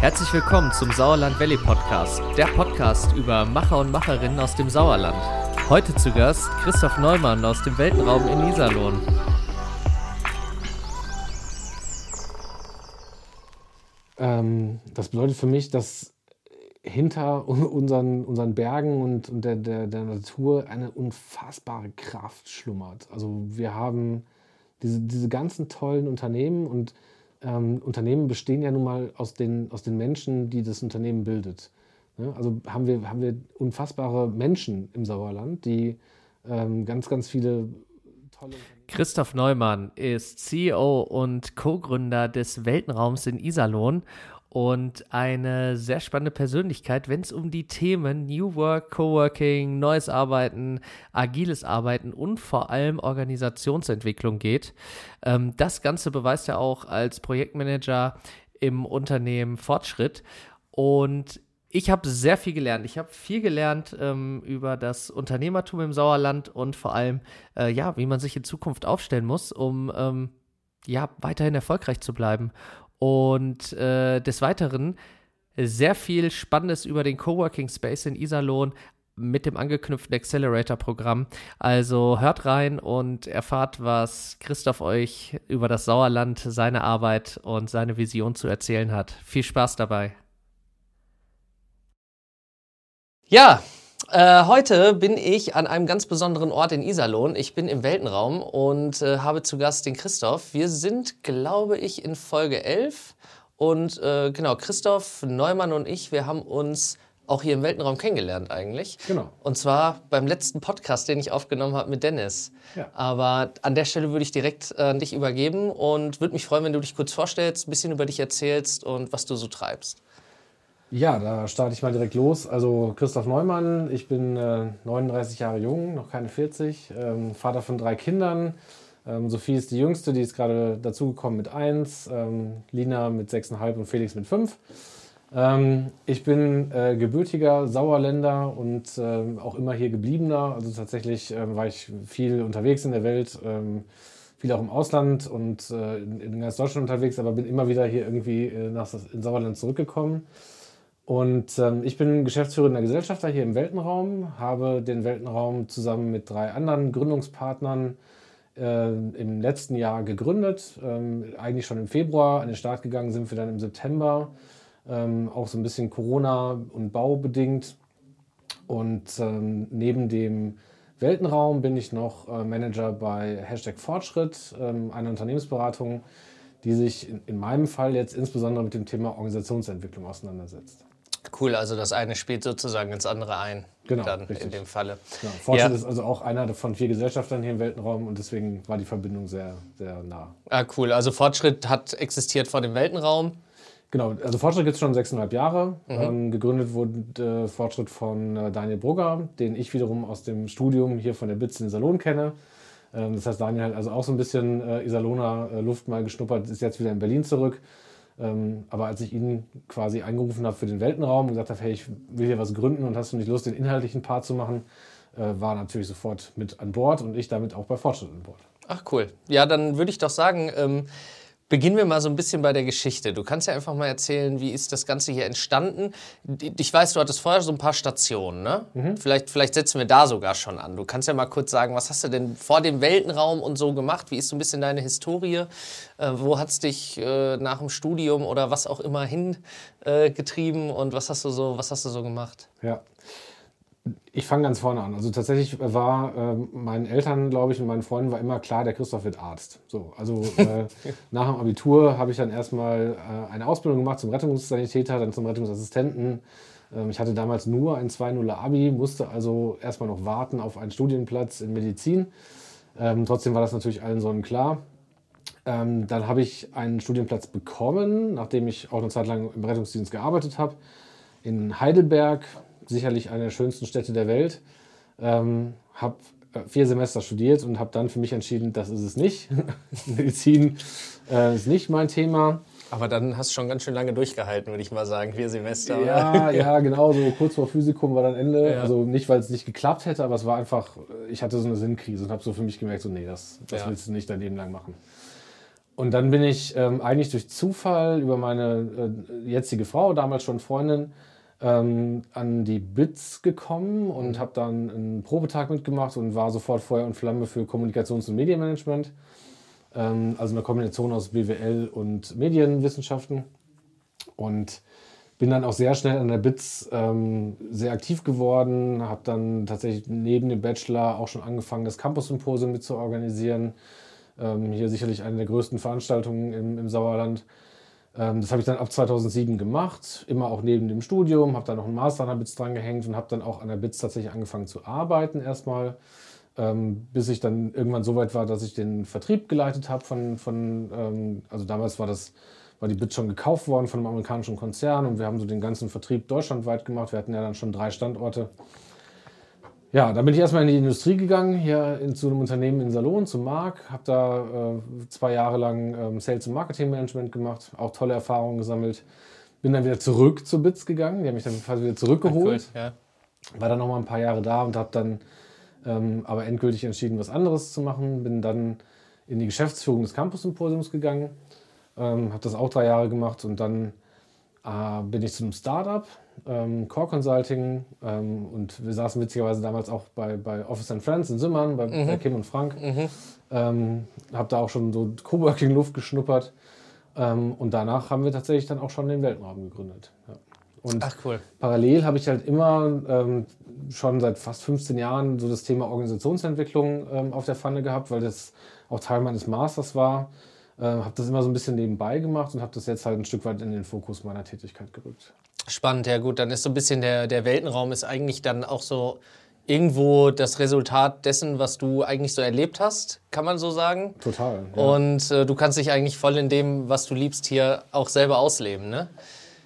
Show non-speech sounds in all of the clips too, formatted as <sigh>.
Herzlich willkommen zum Sauerland Valley Podcast, der Podcast über Macher und Macherinnen aus dem Sauerland. Heute zu Gast Christoph Neumann aus dem Weltenraum in Iserlohn. Ähm, das bedeutet für mich, dass hinter unseren, unseren Bergen und, und der, der, der Natur eine unfassbare Kraft schlummert. Also wir haben diese, diese ganzen tollen Unternehmen und ähm, Unternehmen bestehen ja nun mal aus den, aus den Menschen, die das Unternehmen bildet. Ja, also haben wir, haben wir unfassbare Menschen im Sauerland, die ähm, ganz, ganz viele tolle Christoph Neumann ist CEO und Co-Gründer des Weltenraums in Iserlohn und eine sehr spannende Persönlichkeit, wenn es um die Themen New Work, Coworking, neues Arbeiten, agiles Arbeiten und vor allem Organisationsentwicklung geht. Ähm, das Ganze beweist er auch als Projektmanager im Unternehmen Fortschritt. Und ich habe sehr viel gelernt. Ich habe viel gelernt ähm, über das Unternehmertum im Sauerland und vor allem, äh, ja, wie man sich in Zukunft aufstellen muss, um ähm, ja, weiterhin erfolgreich zu bleiben. Und äh, des Weiteren sehr viel Spannendes über den Coworking Space in Iserlohn mit dem angeknüpften Accelerator-Programm. Also hört rein und erfahrt, was Christoph euch über das Sauerland, seine Arbeit und seine Vision zu erzählen hat. Viel Spaß dabei. Ja, äh, heute bin ich an einem ganz besonderen Ort in Iserlohn. Ich bin im Weltenraum und äh, habe zu Gast den Christoph. Wir sind, glaube ich, in Folge 11. Und äh, genau, Christoph Neumann und ich, wir haben uns auch hier im Weltenraum kennengelernt eigentlich. Genau. Und zwar beim letzten Podcast, den ich aufgenommen habe mit Dennis. Ja. Aber an der Stelle würde ich direkt äh, an dich übergeben und würde mich freuen, wenn du dich kurz vorstellst, ein bisschen über dich erzählst und was du so treibst. Ja, da starte ich mal direkt los. Also Christoph Neumann, ich bin äh, 39 Jahre jung, noch keine 40, ähm, Vater von drei Kindern. Ähm, Sophie ist die jüngste, die ist gerade dazugekommen mit 1, ähm, Lina mit 6,5 und Felix mit 5. Ähm, ich bin äh, gebürtiger Sauerländer und äh, auch immer hier gebliebener. Also tatsächlich äh, war ich viel unterwegs in der Welt, ähm, viel auch im Ausland und äh, in, in, ganz Deutschland unterwegs, aber bin immer wieder hier irgendwie äh, nach in Sauerland zurückgekommen. Und ähm, ich bin geschäftsführender Gesellschafter hier im Weltenraum, habe den Weltenraum zusammen mit drei anderen Gründungspartnern äh, im letzten Jahr gegründet. Ähm, eigentlich schon im Februar. An den Start gegangen sind wir dann im September. Ähm, auch so ein bisschen Corona- und Baubedingt. Und ähm, neben dem Weltenraum bin ich noch äh, Manager bei Hashtag Fortschritt, ähm, einer Unternehmensberatung, die sich in, in meinem Fall jetzt insbesondere mit dem Thema Organisationsentwicklung auseinandersetzt. Cool, also das eine spielt sozusagen ins andere ein. Genau, dann richtig. in dem Falle. Genau. Fortschritt ja. ist also auch einer von vier Gesellschaftern hier im Weltenraum und deswegen war die Verbindung sehr, sehr nah. Ah, cool. Also Fortschritt hat existiert vor dem Weltenraum. Genau, also Fortschritt gibt es schon sechseinhalb Jahre. Mhm. Ähm, gegründet wurde äh, Fortschritt von äh, Daniel Brugger, den ich wiederum aus dem Studium hier von der BITS in Iserlohn kenne. Ähm, das heißt, Daniel hat also auch so ein bisschen äh, Iserlohner äh, Luft mal geschnuppert, ist jetzt wieder in Berlin zurück aber als ich ihn quasi angerufen habe für den Weltenraum und gesagt habe, hey, ich will hier was gründen und hast du nicht Lust, den inhaltlichen Part zu machen, äh, war natürlich sofort mit an Bord und ich damit auch bei Fortschritt an Bord. Ach cool. Ja, dann würde ich doch sagen, ähm, Beginnen wir mal so ein bisschen bei der Geschichte. Du kannst ja einfach mal erzählen, wie ist das Ganze hier entstanden? Ich weiß, du hattest vorher so ein paar Stationen, ne? Mhm. Vielleicht, vielleicht setzen wir da sogar schon an. Du kannst ja mal kurz sagen, was hast du denn vor dem Weltenraum und so gemacht? Wie ist so ein bisschen deine Historie? Äh, wo hat es dich äh, nach dem Studium oder was auch immer hingetrieben äh, und was hast du so, was hast du so gemacht? Ja, ich fange ganz vorne an. Also tatsächlich war äh, meinen Eltern, glaube ich, und meinen Freunden war immer klar, der Christoph wird Arzt. So, also äh, <laughs> nach dem Abitur habe ich dann erstmal äh, eine Ausbildung gemacht zum Rettungssanitäter, dann zum Rettungsassistenten. Ähm, ich hatte damals nur ein 2-0 Abi, musste also erstmal noch warten auf einen Studienplatz in Medizin. Ähm, trotzdem war das natürlich allen Sonnen klar. Ähm, dann habe ich einen Studienplatz bekommen, nachdem ich auch eine Zeit lang im Rettungsdienst gearbeitet habe, in Heidelberg sicherlich eine der schönsten Städte der Welt. Ähm, habe äh, vier Semester studiert und habe dann für mich entschieden, das ist es nicht. <laughs> Medizin äh, ist nicht mein Thema. Aber dann hast du schon ganz schön lange durchgehalten, würde ich mal sagen, vier Semester. Ja, <laughs> ja, genau, so kurz vor Physikum war dann Ende. Ja. Also nicht, weil es nicht geklappt hätte, aber es war einfach, ich hatte so eine Sinnkrise und habe so für mich gemerkt, so nee, das, das ja. willst du nicht dein Leben lang machen. und dann bin ich ähm, eigentlich durch Zufall über meine äh, jetzige Frau, damals schon Freundin, ähm, an die BITS gekommen und mhm. habe dann einen Probetag mitgemacht und war sofort Feuer und Flamme für Kommunikations- und Medienmanagement. Ähm, also eine Kombination aus BWL und Medienwissenschaften. Und bin dann auch sehr schnell an der BITS ähm, sehr aktiv geworden, habe dann tatsächlich neben dem Bachelor auch schon angefangen, das Campus-Symposium mit zu organisieren. Ähm, hier sicherlich eine der größten Veranstaltungen im, im Sauerland. Ähm, das habe ich dann ab 2007 gemacht, immer auch neben dem Studium, habe dann noch einen Master an der BITS drangehängt und habe dann auch an der BITS tatsächlich angefangen zu arbeiten erstmal, ähm, bis ich dann irgendwann so weit war, dass ich den Vertrieb geleitet habe von, von ähm, also damals war das war die BIT schon gekauft worden von einem amerikanischen Konzern und wir haben so den ganzen Vertrieb deutschlandweit gemacht. Wir hatten ja dann schon drei Standorte. Ja, dann bin ich erstmal in die Industrie gegangen, hier in, zu einem Unternehmen in Salon, zu Mark. Habe da äh, zwei Jahre lang ähm, Sales- und Marketing-Management gemacht, auch tolle Erfahrungen gesammelt. Bin dann wieder zurück zu BITS gegangen, die haben mich dann quasi wieder zurückgeholt. Cool, ja. War dann noch mal ein paar Jahre da und habe dann ähm, aber endgültig entschieden, was anderes zu machen. Bin dann in die Geschäftsführung des Campus-Symposiums gegangen ähm, habe das auch drei Jahre gemacht und dann äh, bin ich zu einem Startup, ähm, Core Consulting ähm, und wir saßen witzigerweise damals auch bei, bei Office and Friends in Simmern, bei, mhm. bei Kim und Frank. Mhm. Ähm, habe da auch schon so Coworking-Luft geschnuppert ähm, und danach haben wir tatsächlich dann auch schon den Weltraum gegründet. Ja. Und Ach, cool. parallel habe ich halt immer ähm, schon seit fast 15 Jahren so das Thema Organisationsentwicklung ähm, auf der Pfanne gehabt, weil das auch Teil meines Masters war. Äh, habe das immer so ein bisschen nebenbei gemacht und habe das jetzt halt ein Stück weit in den Fokus meiner Tätigkeit gerückt. Spannend, ja gut. Dann ist so ein bisschen der, der Weltenraum ist eigentlich dann auch so irgendwo das Resultat dessen, was du eigentlich so erlebt hast, kann man so sagen. Total. Ja. Und äh, du kannst dich eigentlich voll in dem, was du liebst, hier auch selber ausleben, ne?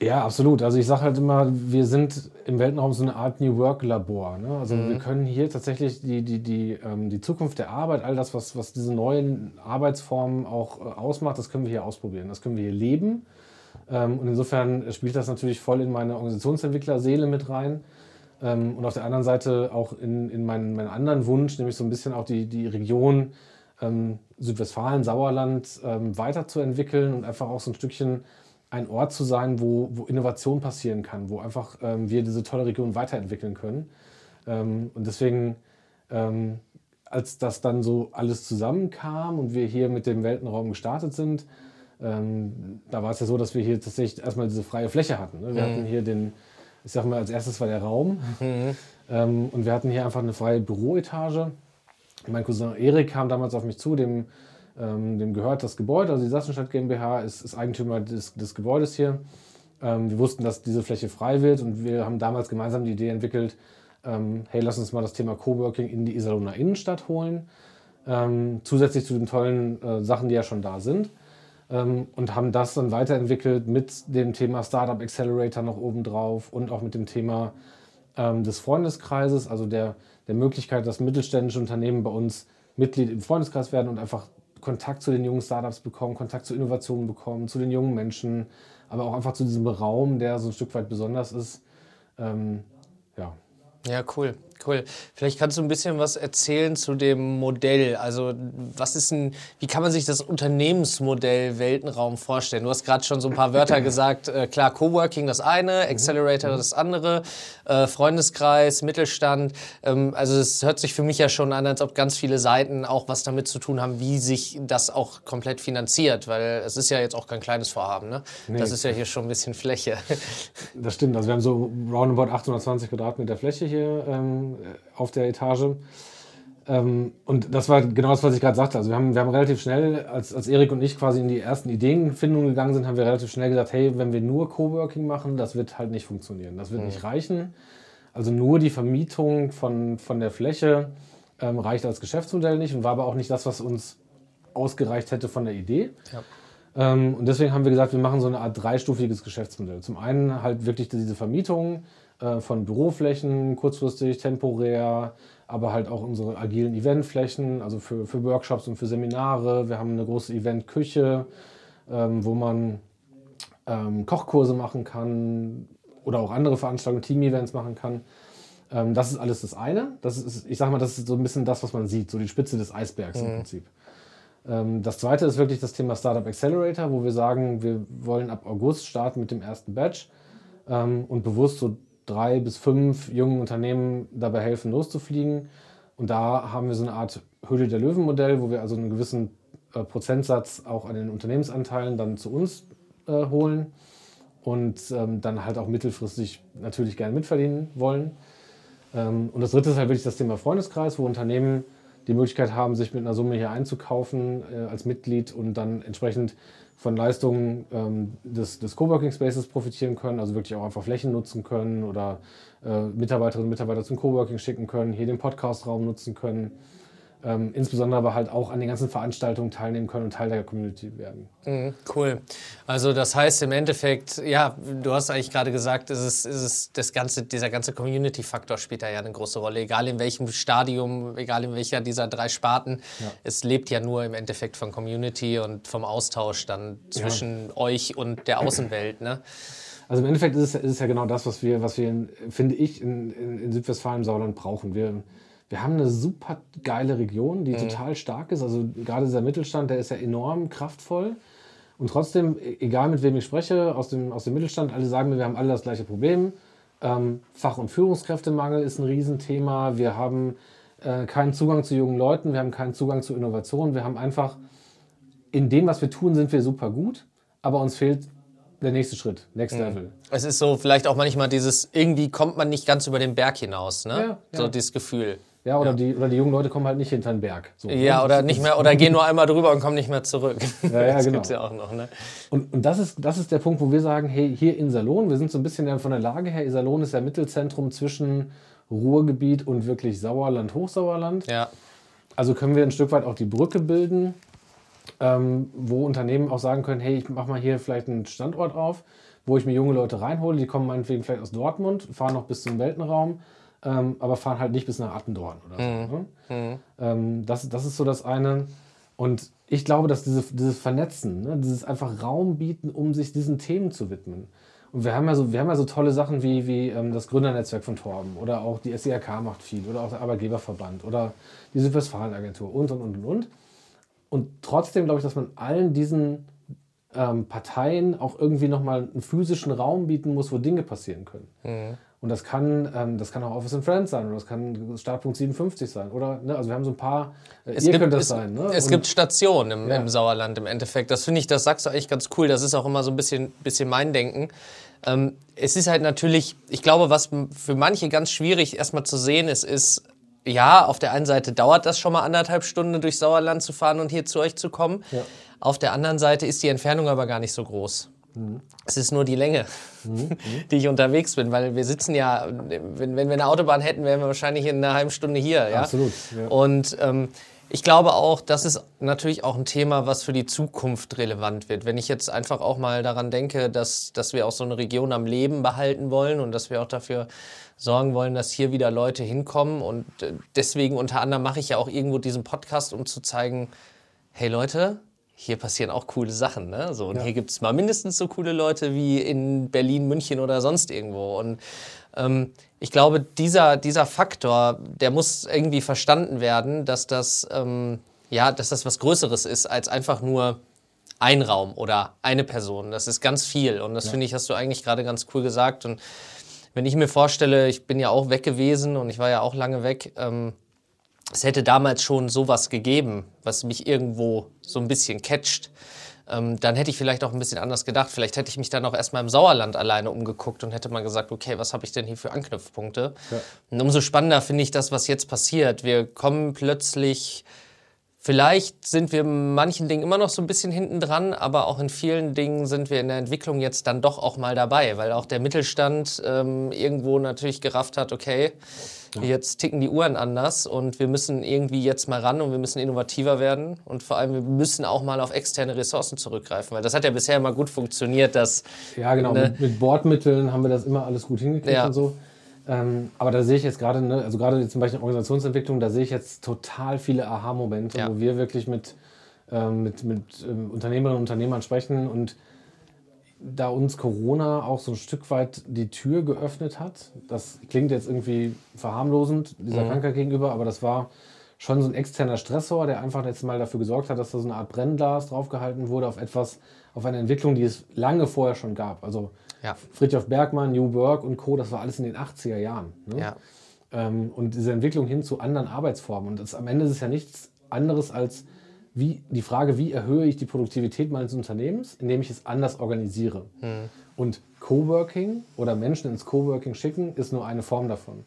Ja, absolut. Also ich sage halt immer, wir sind im Weltraum so eine Art New Work-Labor. Ne? Also mhm. wir können hier tatsächlich die, die, die, ähm, die Zukunft der Arbeit, all das, was, was diese neuen Arbeitsformen auch äh, ausmacht, das können wir hier ausprobieren. Das können wir hier leben. Ähm, und insofern spielt das natürlich voll in meine Organisationsentwicklerseele mit rein. Ähm, und auf der anderen Seite auch in, in meinen, meinen anderen Wunsch, nämlich so ein bisschen auch die, die Region ähm, Südwestfalen, Sauerland weiterzuentwickeln und einfach auch so ein Stückchen ein Ort zu sein, wo, wo Innovation passieren kann, wo einfach wir diese tolle Region weiterentwickeln können. Und deswegen, als das dann so alles zusammenkam und wir hier mit dem Weltenraum gestartet sind, ähm, da war es ja so, dass wir hier tatsächlich erstmal diese freie Fläche hatten. Ne? Wir mhm. hatten hier den, ich sag mal, als erstes war der Raum mhm. Ähm, und wir hatten hier einfach eine freie Büroetage. Mein Cousin Erik kam damals auf mich zu, dem ähm, dem gehört das Gebäude, also die Sassenstadt GmbH ist, ist Eigentümer des, des Gebäudes hier. Ähm, wir wussten, dass diese Fläche frei wird und wir haben damals gemeinsam die Idee entwickelt, ähm, hey, lass uns mal das Thema Coworking in die Iserlohner Innenstadt holen, ähm, zusätzlich zu den tollen äh, Sachen, die ja schon da sind. Ähm, und haben das dann weiterentwickelt mit dem Thema Startup Accelerator noch obendrauf und auch mit dem Thema ähm, des Freundeskreises, also der, der Möglichkeit, dass mittelständische Unternehmen bei uns Mitglied im Freundeskreis werden und einfach Kontakt zu den jungen Startups bekommen, Kontakt zu Innovationen bekommen, zu den jungen Menschen, aber auch einfach zu diesem Raum, der so ein Stück weit besonders ist. Ähm, ja. Ja, cool. Cool. Vielleicht kannst du ein bisschen was erzählen zu dem Modell. Also, was ist ein, wie kann man sich das Unternehmensmodell Weltenraum vorstellen? Du hast gerade schon so ein paar Wörter <clears throat> gesagt. Äh, klar, Coworking das eine, Accelerator mhm. das andere, äh, Freundeskreis, Mittelstand. Ähm, also, es hört sich für mich ja schon an, als ob ganz viele Seiten auch was damit zu tun haben, wie sich das auch komplett finanziert, weil es ist ja jetzt auch kein kleines Vorhaben. Ne? Nee. Das ist ja hier schon ein bisschen Fläche. Das stimmt. Also, wir haben so roundabout 820 Quadratmeter Fläche hier. Ähm, auf der Etage. Ähm, und das war genau das, was ich gerade sagte. Also wir haben, wir haben relativ schnell, als, als Erik und ich quasi in die ersten Ideenfindungen gegangen sind, haben wir relativ schnell gesagt, hey, wenn wir nur Coworking machen, das wird halt nicht funktionieren. Das wird mhm. nicht reichen. Also nur die Vermietung von, von der Fläche ähm, reicht als Geschäftsmodell nicht und war aber auch nicht das, was uns ausgereicht hätte von der Idee. Ja. Ähm, und deswegen haben wir gesagt, wir machen so eine Art dreistufiges Geschäftsmodell. Zum einen halt wirklich diese Vermietung, äh, von Büroflächen, kurzfristig, temporär, aber halt auch unsere agilen Eventflächen, also für, für Workshops und für Seminare. Wir haben eine große Eventküche, ähm, wo man ähm, Kochkurse machen kann oder auch andere Veranstaltungen, Team-Events machen kann. Ähm, das ist alles das eine. Das ist, ich sage mal, das ist so ein bisschen das, was man sieht, so die Spitze des Eisbergs mhm. im Prinzip. Ähm, das zweite ist wirklich das Thema Startup Accelerator, wo wir sagen, wir wollen ab August starten mit dem ersten Batch ähm, und bewusst so drei bis fünf jungen Unternehmen dabei helfen, loszufliegen. Und da haben wir so eine Art Höhle der Löwen-Modell, wo wir also einen gewissen äh, Prozentsatz auch an den Unternehmensanteilen dann zu uns äh, holen und ähm, dann halt auch mittelfristig natürlich gerne mitverdienen wollen. Ähm, und das dritte ist halt wirklich das Thema Freundeskreis, wo Unternehmen die Möglichkeit haben, sich mit einer Summe hier einzukaufen äh, als Mitglied und dann entsprechend von Leistungen ähm, des, des Coworking Spaces profitieren können, also wirklich auch einfach Flächen nutzen können oder äh, Mitarbeiterinnen und Mitarbeiter zum Coworking schicken können, hier den Podcastraum nutzen können ähm, insbesondere aber halt auch an den ganzen Veranstaltungen teilnehmen können und Teil der Community werden. Mhm, cool. Also das heißt im Endeffekt, ja, du hast eigentlich gerade gesagt, ist es, ist es das ganze, dieser ganze Community-Faktor spielt da ja eine große Rolle. Egal in welchem Stadium, egal in welcher dieser drei Sparten, ja. es lebt ja nur im Endeffekt von Community und vom Austausch dann zwischen ja. euch und der Außenwelt. Ne? Also im Endeffekt ist es, ist es ja genau das, was wir, was wir in, finde ich, in, in, in Südwestfalen, Sauerland brauchen. Wir wir haben eine super geile Region, die mhm. total stark ist. Also gerade dieser Mittelstand, der ist ja enorm kraftvoll. Und trotzdem, e-, egal mit wem ich spreche, aus dem, aus dem Mittelstand, alle sagen mir, wir haben alle das gleiche Problem. Ähm, Fach- und Führungskräftemangel ist ein Riesenthema. Wir haben äh, keinen Zugang zu jungen Leuten, wir haben keinen Zugang zu Innovationen. Wir haben einfach, in dem, was wir tun, sind wir super gut, aber uns fehlt der nächste Schritt, Next mhm. Level. Es ist so vielleicht auch manchmal dieses, irgendwie kommt man nicht ganz über den Berg hinaus, ne? Ja, so dieses Gefühl. Ja, oder, ja. Die, oder die jungen Leute kommen halt nicht hinter den Berg. So, ja, ne? oder nicht mehr, oder <laughs> gehen nur einmal drüber und kommen nicht mehr zurück. Ja, <laughs> ja, das genau. gibt's ja auch noch, ne? Und, und das, ist, das ist der Punkt, wo wir sagen, hey, hier in Salon, wir sind so ein bisschen von der Lage her, Salon ist ja Mittelzentrum zwischen Ruhrgebiet und wirklich Sauerland, Hochsauerland. Ja. Also können wir ein Stück weit auch die Brücke bilden, ähm, wo Unternehmen auch sagen können, hey, ich mache mal hier vielleicht einen Standort auf, wo ich mir junge Leute reinhole, die kommen meinetwegen vielleicht aus Dortmund, fahren noch bis zum Weltenraum ähm, aber fahren halt nicht bis nach Attendorn oder so. Mhm. Ne? Mhm. Ähm, das, das ist so das eine. Und ich glaube, dass diese, dieses Vernetzen, ne, dieses einfach Raum bieten, um sich diesen Themen zu widmen. Und wir haben ja so, wir haben ja so tolle Sachen wie, wie ähm, das Gründernetzwerk von Torben oder auch die SERK macht viel oder auch der Arbeitgeberverband oder die Südwestfalen-Agentur und, und, und, und, und. Und trotzdem glaube ich, dass man allen diesen ähm, Parteien auch irgendwie nochmal einen physischen Raum bieten muss, wo Dinge passieren können. Mhm. Und das kann, ähm, das kann auch Office and Friends sein oder das kann Startpunkt 57 sein. Oder, ne? Also wir haben so ein paar, äh, es ihr gibt, könnt das es, sein. Ne? Es Und, gibt Stationen im, ja. im, Sauerland im Endeffekt. Das finde ich, das sagst du eigentlich ganz cool. Das ist auch immer so ein bisschen, bisschen mein Denken. Ähm, es ist halt natürlich, ich glaube, was für manche ganz schwierig erstmal zu sehen ist, ist, ja, auf der einen Seite dauert das schon mal anderthalb Stunden durch Sauerland zu fahren und hier zu euch zu kommen. Ja. Auf der anderen Seite ist die Entfernung aber gar nicht so groß. Mhm. Es ist nur die Länge, mhm. <laughs> die ich unterwegs bin, weil wir sitzen ja, wenn, wenn wir eine Autobahn hätten, wären wir wahrscheinlich in einer halben Stunde hier. Ja? Absolut. Ja. Und ähm, ich glaube auch, das ist natürlich auch ein Thema, was für die Zukunft relevant wird. Wenn ich jetzt einfach auch mal daran denke, dass, dass wir auch so eine Region am Leben behalten wollen und dass wir auch dafür sorgen wollen, dass hier wieder Leute hinkommen. Und äh, deswegen unter anderem mache ich ja auch irgendwo diesen Podcast, um zu zeigen, hey Leute, hier passieren auch coole Sachen. Ne? So, und ja. hier gibt es mal mindestens so coole Leute wie in Berlin, München oder sonst irgendwo. Und ähm, ich glaube, dieser, dieser Faktor, der muss irgendwie verstanden werden, dass das, ähm, ja, dass das was Größeres ist als einfach nur ein Raum oder eine Person. Das ist ganz viel. Und das ja. finde ich, hast du eigentlich gerade ganz cool gesagt. Und wenn ich mir vorstelle, ich bin ja auch weg gewesen und ich war ja auch lange weg, ähm, es hätte damals schon sowas gegeben, was mich irgendwo so ein bisschen catcht, ähm, dann hätte ich vielleicht auch ein bisschen anders gedacht. Vielleicht hätte ich mich dann auch erstmal im Sauerland alleine umgeguckt und hätte mal gesagt, okay, was habe ich denn hier für Anknüpfpunkte? Ja. Und umso spannender finde ich das, was jetzt passiert. Wir kommen plötzlich, vielleicht sind wir in manchen Dingen immer noch so ein bisschen hinten dran, aber auch in vielen Dingen sind wir in der Entwicklung jetzt dann doch auch mal dabei, weil auch der Mittelstand ähm, irgendwo natürlich gerafft hat, okay, ja. Jetzt ticken die Uhren anders und wir müssen irgendwie jetzt mal ran und wir müssen innovativer werden und vor allem wir müssen auch mal auf externe Ressourcen zurückgreifen, weil das hat ja bisher immer gut funktioniert, dass ja genau ne, mit, mit, Bordmitteln haben wir das immer alles gut hingekriegt ja. und so. Ähm, aber da sehe ich jetzt gerade, ne, also gerade zum Beispiel in Organisationsentwicklung, da sehe ich jetzt total viele Aha-Momente, ja. wo wir wirklich mit, ähm, mit, mit ähm, Unternehmerinnen und Unternehmern sprechen und da uns Corona auch so ein Stück weit die Tür geöffnet hat. Das klingt jetzt irgendwie verharmlosend dieser mhm. Krankheit gegenüber, aber das war schon so ein externer Stressor, der einfach jetzt mal dafür gesorgt hat, dass da so eine Art Brennglas draufgehalten wurde auf etwas, auf eine Entwicklung, die es lange vorher schon gab. Also ja. Friedhof Bergmann, New Work und Co., das war alles in den 80er Jahren. Ne? Ja. Ähm, und diese Entwicklung hin zu anderen Arbeitsformen. Und das, am Ende ist es ja nichts anderes als wie, die Frage, wie erhöhe ich die Produktivität meines Unternehmens, indem ich es anders organisiere. Hm. Und Coworking oder Menschen ins Coworking schicken, ist nur eine Form davon.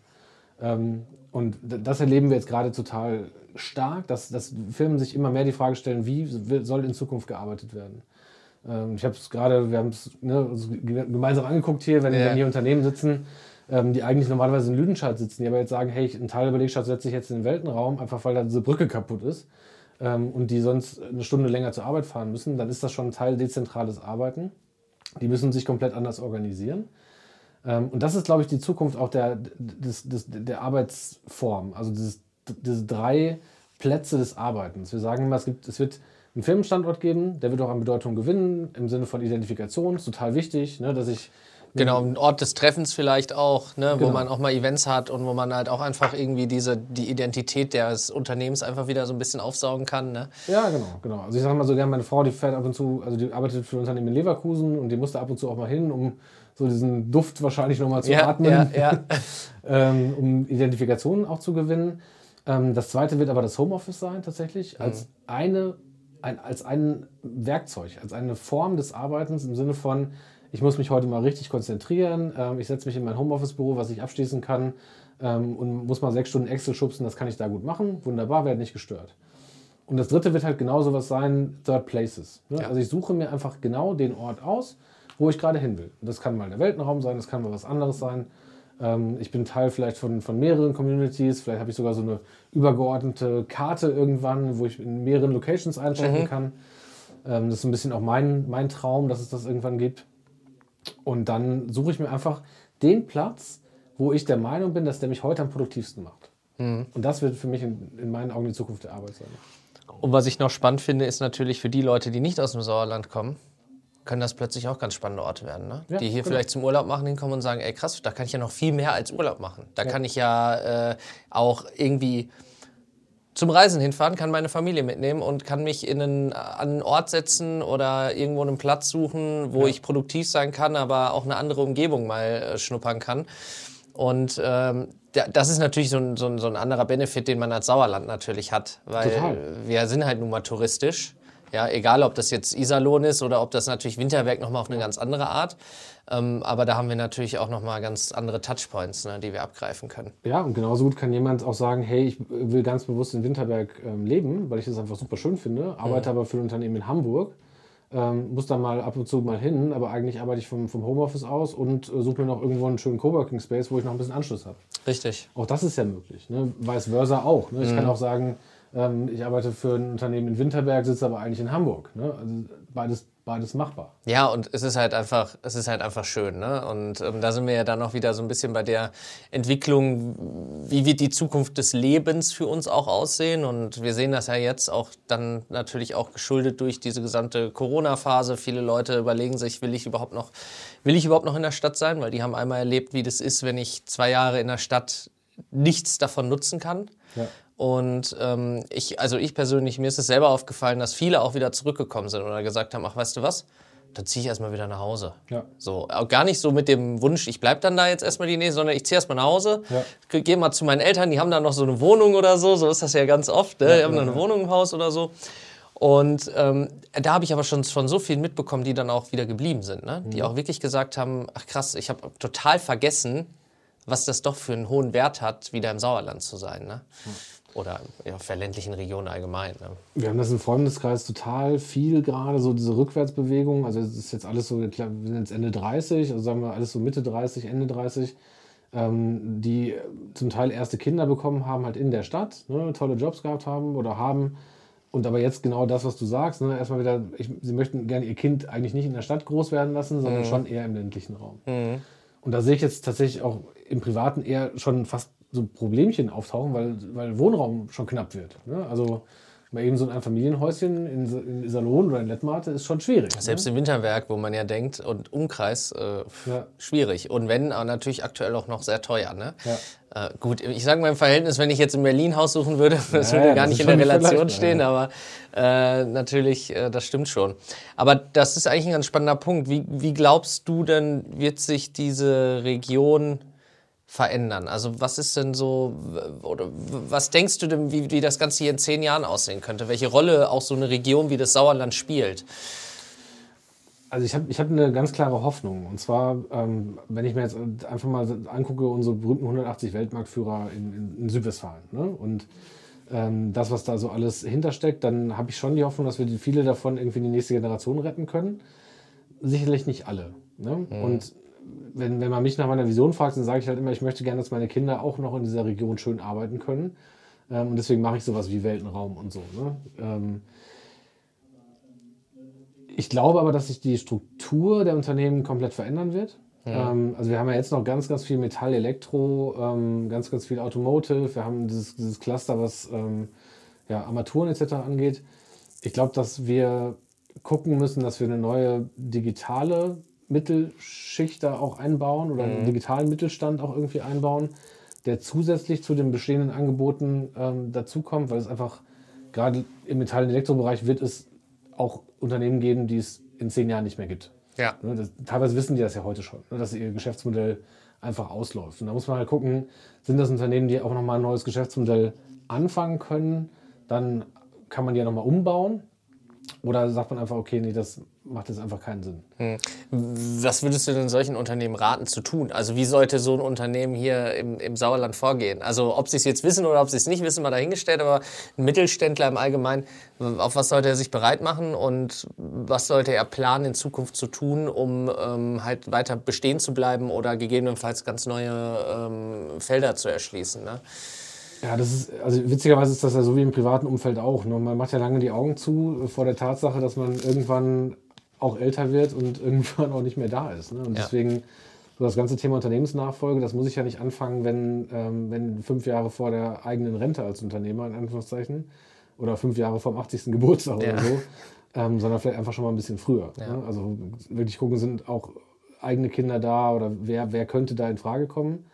Ähm, und das erleben wir jetzt gerade total stark, dass, dass Firmen sich immer mehr die Frage stellen, wie soll in Zukunft gearbeitet werden. Ähm, ich habe es gerade, wir haben es ne, gemeinsam angeguckt hier, wenn, ja. wenn hier Unternehmen sitzen, ähm, die eigentlich normalerweise in Lüdenscheid sitzen, die aber jetzt sagen, hey, ein Teil der Belegschaft setze ich jetzt in den Weltenraum, einfach weil da diese Brücke kaputt ist ähm, und die sonst eine Stunde länger zur Arbeit fahren müssen, dann ist das schon ein Teil dezentrales Arbeiten. Die müssen sich komplett anders organisieren. Ähm, und das ist, glaube ich, die Zukunft auch der, des, des, der Arbeitsform. Also dieses, diese drei Plätze des Arbeitens. Wir sagen immer, es, gibt, es wird einen Firmenstandort geben, der wird auch an Bedeutung gewinnen im Sinne von Identifikation. Ist total wichtig, ne, dass ich Genau, ein Ort des Treffens vielleicht auch, ne, genau. wo man auch mal Events hat und wo man halt auch einfach irgendwie diese, die Identität des Unternehmens einfach wieder so ein bisschen aufsaugen kann. Ne? Ja, genau, genau. Also ich sage mal so gerne, meine Frau, die fährt ab und zu, also die arbeitet für ein Unternehmen in Leverkusen und die musste ab und zu auch mal hin, um so diesen Duft wahrscheinlich nochmal zu ja, atmen, ja, ja. <laughs> ähm, um Identifikationen auch zu gewinnen. Ähm, das zweite wird aber das Homeoffice sein, tatsächlich, als mhm. eine, ein, als ein Werkzeug, als eine Form des Arbeitens im Sinne von, ich muss mich heute mal richtig konzentrieren, ähm, ich setze mich in mein Homeoffice-Büro, was ich abschließen kann ähm, und muss mal sechs Stunden Excel schubsen, das kann ich da gut machen, wunderbar, werde nicht gestört. Und das dritte wird halt genau sowas sein, Third Places. Ne? Ja. Also ich suche mir einfach genau den Ort aus, wo ich gerade hin will. Und das kann mal der Weltenraum sein, das kann mal was anderes sein. Ähm, ich bin Teil vielleicht von, von mehreren Communities, vielleicht habe ich sogar so eine übergeordnete Karte irgendwann, wo ich in mehreren Locations einchecken mhm. kann. Ähm, das ist ein bisschen auch mein, mein Traum, dass es das irgendwann gibt. Und dann suche ich mir einfach den Platz, wo ich der Meinung bin, dass der mich heute am produktivsten macht. Mhm. Und das wird für mich in, in meinen Augen die Zukunft der Arbeit sein. Und was ich noch spannend finde, ist natürlich für die Leute, die nicht aus dem Sauerland kommen, können das plötzlich auch ganz spannende Orte werden. Ne? Ja, die hier genau. vielleicht zum Urlaub machen, hinkommen und sagen, ey krass, da kann ich ja noch viel mehr als Urlaub machen. Da ja. kann ich ja äh, auch irgendwie zum Reisen hinfahren, kann meine Familie mitnehmen und kann mich in einen, an einen Ort setzen oder irgendwo einen Platz suchen, wo ja. ich produktiv sein kann, aber auch eine andere Umgebung mal äh, schnuppern kann. Und ähm, das ist natürlich so ein, so, ein, so ein anderer Benefit, den man als Sauerland natürlich hat, weil Total. wir sind halt nun mal touristisch. Ja, egal, ob das jetzt Iserlohn ist oder ob das natürlich Winterberg nochmal auf eine ganz andere Art. Ähm, aber da haben wir natürlich auch nochmal ganz andere Touchpoints, ne, die wir abgreifen können. Ja, und genauso gut kann jemand auch sagen, hey, ich will ganz bewusst in Winterberg ähm, leben, weil ich das einfach super schön finde, arbeite mhm. aber für ein Unternehmen in Hamburg. Ähm, muss da mal ab und zu mal hin, aber eigentlich arbeite ich vom, vom Homeoffice aus und äh, suche mir noch irgendwo einen schönen Coworking Space, wo ich noch ein bisschen Anschluss habe. Richtig. Auch das ist ja möglich. Ne? Vice versa auch. Ne? Ich mhm. kann auch sagen, ähm, ich arbeite für ein Unternehmen in Winterberg, sitze aber eigentlich in Hamburg. Ne? Also beides, beides machbar. Ja, und es ist halt einfach, es ist halt einfach schön. Ne? Und ähm, da sind wir ja dann noch wieder so ein bisschen bei der Entwicklung, wie wird die Zukunft des Lebens für uns auch aussehen. Und wir sehen das ja jetzt auch dann natürlich auch geschuldet durch diese gesamte Corona-Phase. Viele Leute überlegen sich, will ich überhaupt noch, will ich überhaupt noch in der Stadt sein? Weil die haben einmal erlebt, wie das ist, wenn ich zwei Jahre in der Stadt nichts davon nutzen kann. Ja. Und ähm, ich, also ich persönlich, mir ist es selber aufgefallen, dass viele auch wieder zurückgekommen sind oder gesagt haben, ach, weißt du was? Dann ziehe ich erstmal wieder nach Hause. Ja. So, auch gar nicht so mit dem Wunsch, ich bleibe dann da jetzt erstmal die nächste, sondern ich ziehe erstmal nach Hause, ja. gehe mal zu meinen Eltern, die haben da noch so eine Wohnung oder so, so ist das ja ganz oft, ne? Die haben ja, eine Wohnung im Haus oder so. Und ähm, da habe ich aber schon von so vielen mitbekommen, die dann auch wieder geblieben sind, ne? die mhm. auch wirklich gesagt haben, ach krass, ich habe total vergessen, was das doch für einen hohen Wert hat, wieder im Sauerland zu sein. Ne? Mhm oder ja, auf der ländlichen Region allgemein. Ne? Wir haben das im Freundeskreis total viel gerade, so diese Rückwärtsbewegung. Also es ist jetzt alles so, wir sind jetzt Ende 30, also sagen wir alles so Mitte 30, Ende 30, ähm, die zum Teil erste Kinder bekommen haben, halt in der Stadt, ne, tolle Jobs gehabt haben oder haben. Und aber jetzt genau das, was du sagst, ne, erstmal wieder, ich, sie möchten gerne ihr Kind eigentlich nicht in der Stadt groß werden lassen, sondern mhm. schon eher im ländlichen Raum. Mhm. Und da sehe ich jetzt tatsächlich auch im Privaten eher schon fast so Problemchen auftauchen, weil, weil Wohnraum schon knapp wird. Ne? Also mal eben so ein Familienhäuschen in, in Iserlohn oder in Lettmate ist schon schwierig. Ne? Selbst ne? im Winterwerk, wo man ja denkt, und Umkreis, äh, ja. schwierig. Und wenn, aber natürlich aktuell auch noch sehr teuer. Ne? Ja. Äh, gut, ich sage mal im Verhältnis, wenn ich jetzt in Berlin Haus suchen würde, <laughs> das ja, würde gar nicht in der Relation stehen, ja. aber äh, natürlich, äh, das stimmt schon. Aber das ist eigentlich ein ganz spannender Punkt. Wie, wie glaubst du denn, wird sich diese Region verändern? Also was ist denn so, oder was denkst du denn, wie, wie das Ganze hier in zehn Jahren aussehen könnte? Welche Rolle auch so eine Region wie das Sauerland spielt? Also ich habe ich hab eine ganz klare Hoffnung. Und zwar, ähm, wenn ich mir jetzt einfach mal angucke, unsere berühmten 180 Weltmarktführer in, in, in Südwestfalen. Ne? Und ähm, das, was da so alles hintersteckt, dann habe ich schon die Hoffnung, dass wir die, viele davon irgendwie in die nächste Generation retten können. Sicherlich nicht alle. Ne? Mhm. Und wenn, wenn man mich nach meiner Vision fragt, dann sage ich halt immer, ich möchte gerne, dass meine Kinder auch noch in dieser Region schön arbeiten können. Ähm, und deswegen mache ich sowas wie Weltenraum und so. Ne? Ähm, ich glaube aber, dass sich die Struktur der Unternehmen komplett verändern wird. Ja. Ähm, also wir haben ja jetzt noch ganz, ganz viel Metall, Elektro, ähm, ganz, ganz viel Automotive. Wir haben dieses, dieses Cluster, was ähm, ja, Armaturen etc. angeht. Ich glaube, dass wir gucken müssen, dass wir eine neue digitale Mittelschicht da auch einbauen oder einen mhm. digitalen Mittelstand auch irgendwie einbauen, der zusätzlich zu den bestehenden Angeboten ähm, dazukommt, weil es einfach gerade im Metall- und Elektrobereich wird es auch Unternehmen geben, die es in zehn Jahren nicht mehr gibt. Ja. Ne, das, teilweise wissen die das ja heute schon, ne, dass ihr Geschäftsmodell einfach ausläuft. Und da muss man halt gucken, sind das Unternehmen, die auch nochmal ein neues Geschäftsmodell anfangen können, dann kann man die ja nochmal umbauen. Oder sagt man einfach, okay, nee, das macht jetzt einfach keinen Sinn. Hm. Was würdest du denn solchen Unternehmen raten zu tun? Also wie sollte so ein Unternehmen hier im, im Sauerland vorgehen? Also ob sie es jetzt wissen oder ob sie es nicht wissen, mal dahingestellt, aber ein Mittelständler im Allgemeinen, auf was sollte er sich bereit machen und was sollte er planen in Zukunft zu tun, um ähm, halt weiter bestehen zu bleiben oder gegebenenfalls ganz neue ähm, Felder zu erschließen? Ne? Ja, das ist, also witzigerweise ist das ja so wie im privaten Umfeld auch. Ne? Man macht ja lange die Augen zu vor der Tatsache, dass man irgendwann auch älter wird und <laughs> irgendwann auch nicht mehr da ist. Ne? Und ja. deswegen so das ganze Thema Unternehmensnachfolge, das muss ich ja nicht anfangen, wenn, ähm, wenn fünf Jahre vor der eigenen Rente als Unternehmer, in Anführungszeichen, oder fünf Jahre vor dem 80. Geburtstag ja. oder so, ähm, sondern vielleicht einfach schon mal ein bisschen früher. Ja. Ne? Also wirklich gucken, sind auch eigene Kinder da oder wer, wer könnte da in Frage kommen.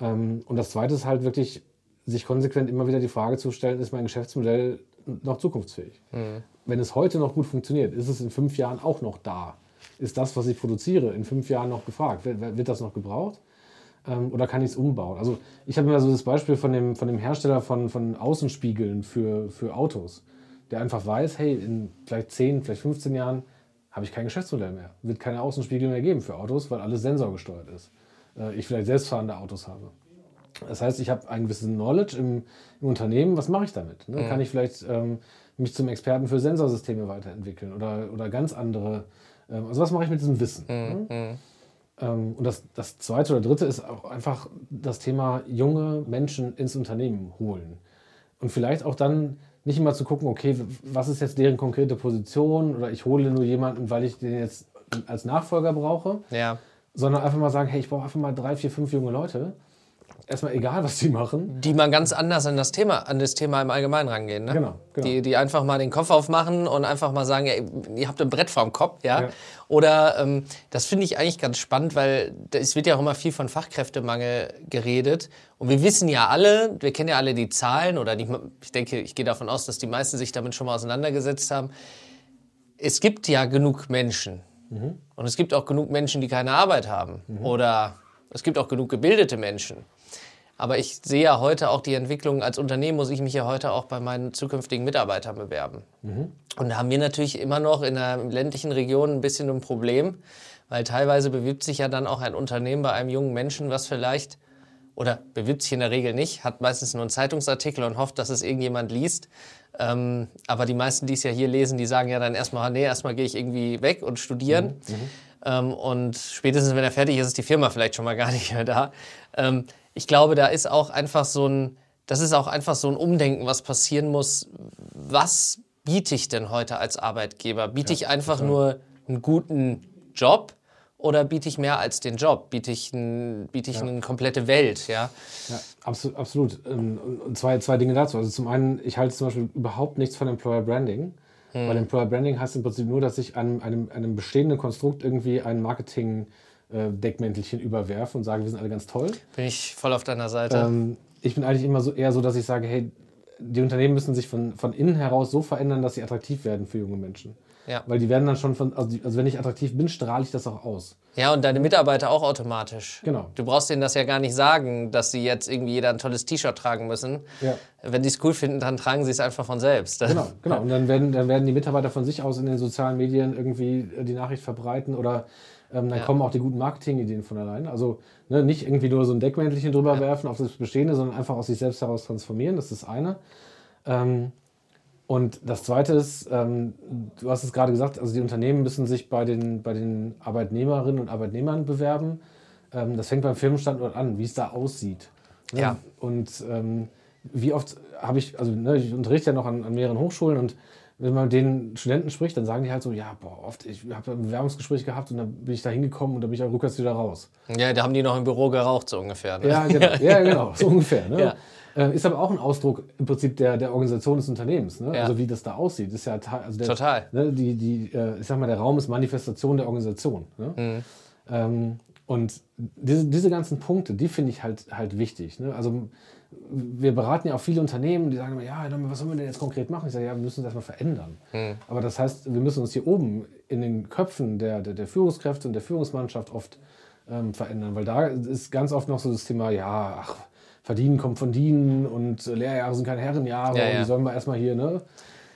Ähm, und das Zweite ist halt wirklich, sich konsequent immer wieder die Frage zu stellen, ist mein Geschäftsmodell noch zukunftsfähig? Mhm wenn es heute noch gut funktioniert, ist es in fünf Jahren auch noch da? Ist das, was ich produziere, in fünf Jahren noch gefragt? Wird, das noch gebraucht? Ähm, oder kann ich es umbauen? Also ich habe immer so das Beispiel von dem, von dem Hersteller von, von Außenspiegeln für, für Autos, der einfach weiß, hey, in vielleicht 10, vielleicht 15 Jahren habe ich kein Geschäftsmodell mehr. Wird keine Außenspiegel mehr geben für Autos, weil alles sensorgesteuert ist. Äh, ich vielleicht selbstfahrende Autos habe. Das heißt, ich habe ein gewisses Knowledge im, im Unternehmen. Was mache ich damit? Ne? Mhm. Kann ich vielleicht ähm, mich zum Experten für Sensorsysteme weiterentwickeln oder, oder ganz andere. Ähm, also was mache ich mit diesem Wissen? Mhm. Ne? Ähm, und das, das zweite oder dritte ist auch einfach das Thema junge Menschen ins Unternehmen holen. Und vielleicht auch dann nicht immer zu gucken, okay, was ist jetzt deren konkrete Position oder ich hole nur jemanden, weil ich den jetzt als Nachfolger brauche. Ja. Sondern einfach mal sagen, hey, ich brauche einfach mal drei, vier, fünf junge Leute, erstmal egal, was die machen. Die mal ganz anders an das Thema, an das Thema im Allgemeinen rangehen. Ne? Genau, genau. Die, die einfach mal den Kopf aufmachen und einfach mal sagen, ja, ihr habt ein Brett vorm Kopf, ja. ja. Oder ähm, das finde ich eigentlich ganz spannend, weil es wird ja auch immer viel von Fachkräftemangel geredet. Und wir wissen ja alle, wir kennen ja alle die Zahlen, oder nicht, ich denke, ich gehe davon aus, dass die meisten sich damit schon mal auseinandergesetzt haben. Es gibt ja genug Menschen. Mhm. Und es gibt auch genug Menschen, die keine Arbeit haben. Mhm. Oder es gibt auch genug gebildete Menschen. Aber ich sehe ja heute auch die Entwicklung, als Unternehmen muss ich mich ja heute auch bei meinen zukünftigen Mitarbeitern bewerben. Mhm. Und da haben wir natürlich immer noch in der ländlichen Region ein bisschen ein Problem, weil teilweise bewirbt sich ja dann auch ein Unternehmen bei einem jungen Menschen, was vielleicht, oder bewirbt sich in der Regel nicht, hat meistens nur einen Zeitungsartikel und hofft, dass es irgendjemand liest. Ähm, aber die meisten, die es ja hier lesen, die sagen ja dann erstmal, nee, erstmal gehe ich irgendwie weg und studieren. Mhm. mhm. Ähm, und spätestens, wenn er fertig ist, ist die Firma vielleicht schon mal gar nicht mehr da. Ähm, ich glaube, da ist auch einfach so ein, das ist auch einfach so ein Umdenken, was passieren muss. Was biete ich denn heute als Arbeitgeber? Biete ja, ich einfach total. nur einen guten Job oder biete ich mehr als den Job? Biete ich, ein, biete ich ja. eine komplette Welt? Ja, ja absolut. absolut. Ähm, und zwei, zwei Dinge dazu. Also zum einen, ich halte zum Beispiel überhaupt nichts von Employer Branding. Hm. Weil Employer Branding heißt im Prinzip nur, dass ich einem, einem, einem bestehenden Konstrukt irgendwie ein Marketing Deckmäntelchen überwerfen und sagen, wir sind alle ganz toll. Bin ich voll auf deiner Seite. Ähm, ich bin eigentlich immer so eher so, dass ich sage, hey, die Unternehmen müssen sich von, von innen heraus so verändern, dass sie attraktiv werden für junge Menschen. Ja. Weil die werden dann schon von, also, die, also wenn ich attraktiv bin, strahle ich das auch aus. Ja, und deine Mitarbeiter auch automatisch. Genau. Du brauchst denen das ja gar nicht sagen, dass sie jetzt irgendwie jeder ein tolles T-Shirt tragen müssen. Ja. Wenn die es cool finden, dann tragen sie es einfach von selbst. Genau, <laughs> genau. Und dann werden, dann werden die Mitarbeiter von sich aus in den sozialen Medien irgendwie die Nachricht verbreiten oder ähm, dann ja. kommen auch die guten Marketingideen von allein. Also ne, nicht irgendwie nur so ein Deckmäntelchen drüber ja. werfen auf das Bestehende, sondern einfach aus sich selbst heraus transformieren. Das ist das eine. Ähm, und das Zweite ist, ähm, du hast es gerade gesagt, also die Unternehmen müssen sich bei den, bei den Arbeitnehmerinnen und Arbeitnehmern bewerben. Ähm, das fängt beim Firmenstandort an, wie es da aussieht. Ne? Ja. Und ähm, wie oft habe ich, also ne, ich unterrichte ja noch an, an mehreren Hochschulen und wenn man mit den Studenten spricht, dann sagen die halt so, ja, boah, oft, ich habe ein Bewerbungsgespräch gehabt und dann bin ich da hingekommen und dann bin ich auch rückwärts wieder raus. Ja, da haben die noch im Büro geraucht, so ungefähr. Ne? Ja, genau, ja, <laughs> genau, so ungefähr. Ne? Ja. Äh, ist aber auch ein Ausdruck im Prinzip der, der Organisation des Unternehmens. Ne? Ja. Also wie das da aussieht. Ist ja also der, Total. Ne, die, die, äh, ich sag mal, der Raum ist Manifestation der Organisation. Ne? Mhm. Ähm, und diese, diese ganzen Punkte, die finde ich halt, halt wichtig. Ne? Also wir beraten ja auch viele Unternehmen, die sagen immer, ja, was sollen wir denn jetzt konkret machen? Ich sage, ja, wir müssen das erstmal verändern. Mhm. Aber das heißt, wir müssen uns hier oben in den Köpfen der, der, der Führungskräfte und der Führungsmannschaft oft ähm, verändern, weil da ist ganz oft noch so das Thema, ja, ach, Verdienen kommt von Dienen und Lehrjahre sind keine Herrenjahre ja, ja. die sollen wir erstmal hier, ne?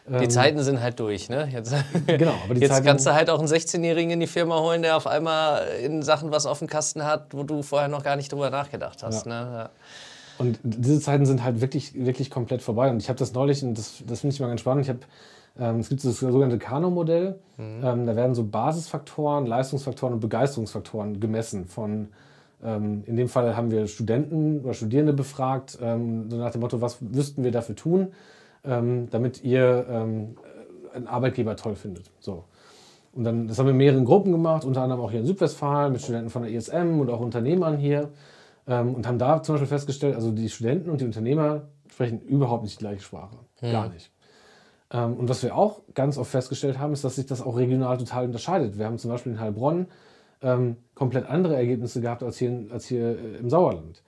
Die ähm, Zeiten sind halt durch, ne? Jetzt, <laughs> genau, aber die jetzt Zeiten kannst du halt auch einen 16-Jährigen in die Firma holen, der auf einmal in Sachen was auf dem Kasten hat, wo du vorher noch gar nicht drüber nachgedacht hast. Ja. Ne? Und diese Zeiten sind halt wirklich, wirklich komplett vorbei. Und ich habe das neulich, und das, das finde ich mal ganz spannend, ich habe ähm, es gibt das sogenannte Kano-Modell. Mhm. Ähm, da werden so Basisfaktoren, Leistungsfaktoren und Begeisterungsfaktoren gemessen von ähm, in dem Fall haben wir Studenten oder Studierende befragt, so nach dem Motto, was wüssten wir dafür tun, damit ihr einen Arbeitgeber toll findet. So. Und dann, das haben wir in mehreren Gruppen gemacht, unter anderem auch hier in Südwestfalen mit Studenten von der ISM und auch Unternehmern hier. Und haben da zum Beispiel festgestellt, also die Studenten und die Unternehmer sprechen überhaupt nicht die gleiche Sprache. Hm. Gar nicht. und was wir auch ganz oft festgestellt haben, ist, dass sich das auch regional total unterscheidet. Wir haben zum Beispiel in Heilbronn ähm, komplett andere Ergebnisse gehabt als hier, als hier äh, im Sauerland.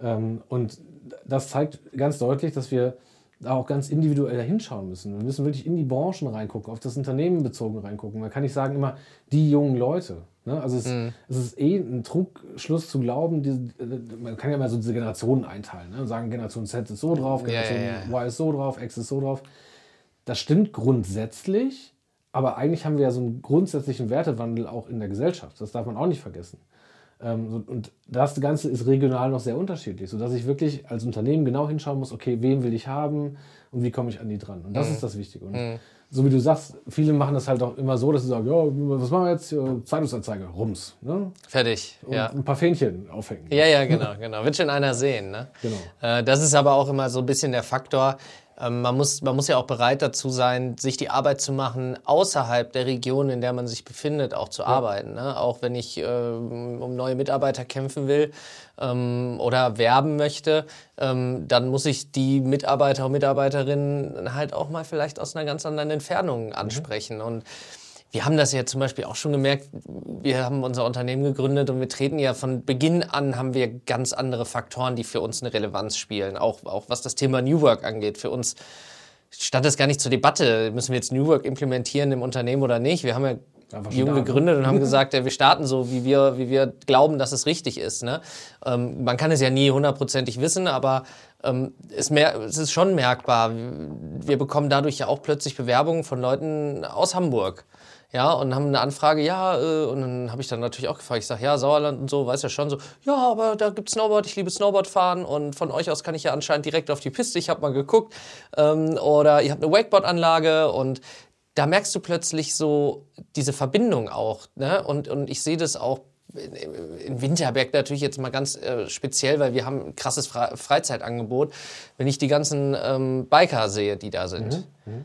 Ähm, und das zeigt ganz deutlich, dass wir da auch ganz individuell hinschauen müssen. Wir müssen wirklich in die Branchen reingucken, auf das Unternehmen bezogen reingucken. Man kann nicht sagen immer, die jungen Leute. Ne? Also es, mm. es, ist eh ein Trugschluss zu glauben, die, man kann ja mal so diese Generationen einteilen ne? und sagen, Generation Z ist so drauf, Generation ja, ja. Y ist so drauf, X ist so drauf. Das stimmt grundsätzlich, aber eigentlich haben wir ja so einen grundsätzlichen Wertewandel auch in der Gesellschaft. Das darf man auch nicht vergessen. Ähm, und das Ganze ist regional noch sehr unterschiedlich, sodass ich wirklich als Unternehmen genau hinschauen muss, okay, wen will ich haben und wie komme ich an die dran. Und das mhm. ist das Wichtige. Und mhm. so wie du sagst, viele machen das halt auch immer so, dass sie sagen, ja, was machen wir jetzt? Zeitungsanzeige, Rums. Ne? Fertig. Und ja. ein paar Fähnchen aufhängen. Ja, ja, genau, genau. Wird schon einer sehen. Ne? Genau. Äh, das ist aber auch immer so ein bisschen der Faktor, man, muss, man muss ja auch bereit dazu sein, sich die Arbeit zu machen, außerhalb der Region, in der man sich befindet, auch zu ja. arbeiten. Ne? Auch wenn ich äh, um neue Mitarbeiter kämpfen will ähm, oder werben möchte, ähm, dann muss ich die Mitarbeiter und Mitarbeiterinnen halt auch mal vielleicht aus einer ganz anderen Entfernung mhm. ansprechen. Mhm. Und wir haben das ja zum Beispiel auch schon gemerkt, wir haben unser Unternehmen gegründet und wir treten ja von Beginn an, haben wir ganz andere Faktoren, die für uns eine Relevanz spielen, auch, auch was das Thema New Work angeht. Für uns stand es gar nicht zur Debatte, müssen wir jetzt New Work implementieren im Unternehmen oder nicht. Wir haben ja jung gegründet und haben <laughs> gesagt, ja, wir starten so, wie wir, wie wir glauben, dass es richtig ist. Ne? Ähm, man kann es ja nie hundertprozentig wissen, aber ähm, es, mehr, es ist schon merkbar. Wir bekommen dadurch ja auch plötzlich Bewerbungen von Leuten aus Hamburg ja, und haben eine Anfrage, ja, äh, und dann habe ich dann natürlich auch gefragt, ich sage, ja, Sauerland und so, weiß ja schon so, ja, aber da gibt Snowboard, ich liebe Snowboard fahren und von euch aus kann ich ja anscheinend direkt auf die Piste, ich habe mal geguckt, ähm, oder ihr habt eine Wakeboard-Anlage und da merkst du plötzlich so diese Verbindung auch, ne? und, und ich sehe das auch in Winterberg natürlich jetzt mal ganz äh, speziell, weil wir haben ein krasses Fre Freizeitangebot, wenn ich die ganzen ähm, Biker sehe, die da sind. Mhm. Mhm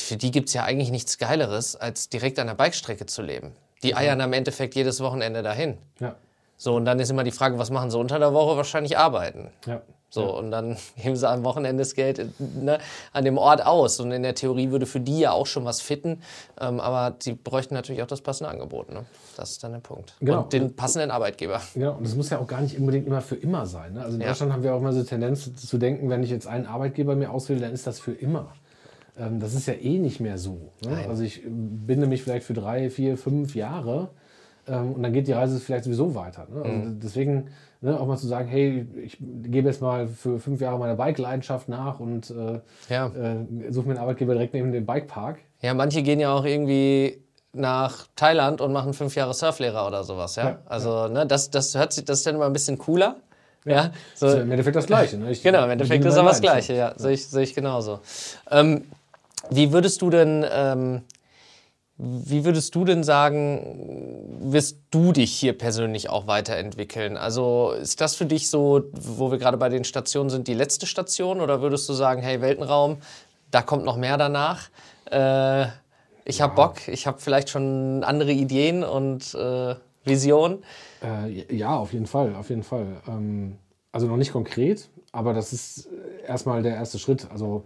für die gibt es ja eigentlich nichts Geileres, als direkt an der Bikestrecke zu leben. Die eiern am Endeffekt jedes Wochenende dahin. Ja. So, und dann ist immer die Frage, was machen sie unter der Woche? Wahrscheinlich arbeiten. Ja. So, ja. und dann <laughs> geben sie am Wochenende das Geld ne, an dem Ort aus. Und in der Theorie würde für die ja auch schon was fitten. Ähm, aber sie bräuchten natürlich auch das passende Angebot. Ne? Das ist dann der Punkt. Genau. Und den passenden Arbeitgeber. Genau, und das muss ja auch gar nicht unbedingt immer für immer sein. Ne? Also in ja. Deutschland haben wir auch immer so Tendenz zu denken, wenn ich jetzt einen Arbeitgeber mir auswähle, dann ist das für immer. Ähm, das ist ja eh nicht mehr so. Ne? Also ich binde mich vielleicht für drei, vier, fünf Jahre ähm, und dann geht die Reise vielleicht sowieso weiter. Ne? Also mhm. Deswegen ne, auch mal zu sagen, hey, ich gebe jetzt mal für fünf Jahre meiner Bike-Leidenschaft nach und äh, ja. äh, suche mir einen Arbeitgeber direkt neben dem Bikepark. Ja, manche gehen ja auch irgendwie nach Thailand und machen fünf Jahre Surflehrer oder sowas. Ja, ja also ja. Ne, das, das hört sich, das ist dann immer ein bisschen cooler. Ja, so. Im Endeffekt das Gleiche. Ne? Ich, genau, im Endeffekt ist aber das Gleiche, ja. Sehe ich, seh ich genauso. Ähm, wie würdest du denn ähm, wie würdest du denn sagen, wirst du dich hier persönlich auch weiterentwickeln? Also ist das für dich so, wo wir gerade bei den Stationen sind, die letzte Station? Oder würdest du sagen, hey, Weltenraum, da kommt noch mehr danach? Äh, ich habe Bock, ich habe vielleicht schon andere Ideen und äh, Visionen. Äh, ja, auf jeden Fall, auf jeden Fall. Ähm, also noch nicht konkret, aber das ist erstmal der erste Schritt. Also